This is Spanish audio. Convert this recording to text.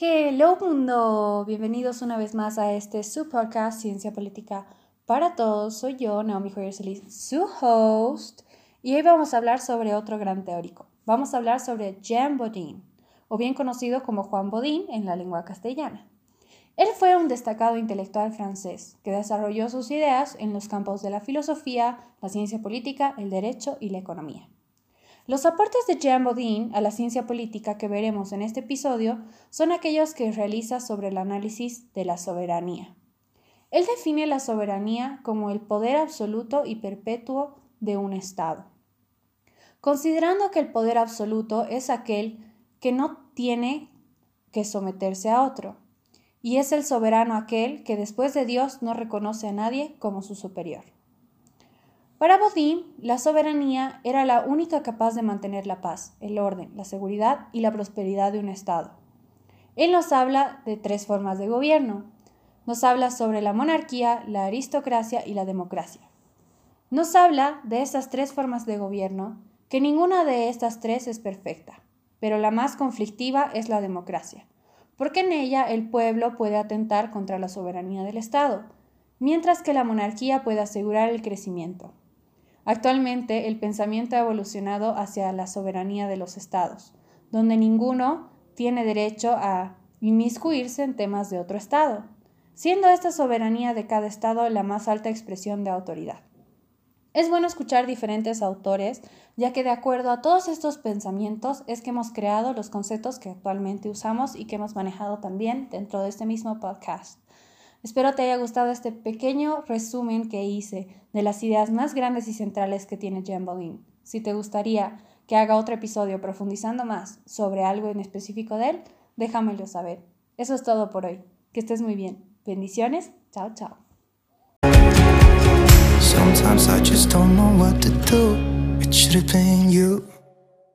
Hello mundo, bienvenidos una vez más a este su podcast Ciencia Política para Todos. Soy yo, Naomi Joyer su host, y hoy vamos a hablar sobre otro gran teórico. Vamos a hablar sobre Jean Bodin, o bien conocido como Juan Bodin en la lengua castellana. Él fue un destacado intelectual francés que desarrolló sus ideas en los campos de la filosofía, la ciencia política, el derecho y la economía. Los aportes de Jean Bodin a la ciencia política que veremos en este episodio son aquellos que realiza sobre el análisis de la soberanía. Él define la soberanía como el poder absoluto y perpetuo de un Estado. Considerando que el poder absoluto es aquel que no tiene que someterse a otro, y es el soberano aquel que después de Dios no reconoce a nadie como su superior. Para Bodin, la soberanía era la única capaz de mantener la paz, el orden, la seguridad y la prosperidad de un Estado. Él nos habla de tres formas de gobierno. Nos habla sobre la monarquía, la aristocracia y la democracia. Nos habla de estas tres formas de gobierno, que ninguna de estas tres es perfecta, pero la más conflictiva es la democracia, porque en ella el pueblo puede atentar contra la soberanía del Estado, mientras que la monarquía puede asegurar el crecimiento. Actualmente el pensamiento ha evolucionado hacia la soberanía de los estados, donde ninguno tiene derecho a inmiscuirse en temas de otro estado, siendo esta soberanía de cada estado la más alta expresión de autoridad. Es bueno escuchar diferentes autores, ya que de acuerdo a todos estos pensamientos es que hemos creado los conceptos que actualmente usamos y que hemos manejado también dentro de este mismo podcast. Espero te haya gustado este pequeño resumen que hice de las ideas más grandes y centrales que tiene Jean Bodin. Si te gustaría que haga otro episodio profundizando más sobre algo en específico de él, déjamelo saber. Eso es todo por hoy. Que estés muy bien. Bendiciones. Chao, chao.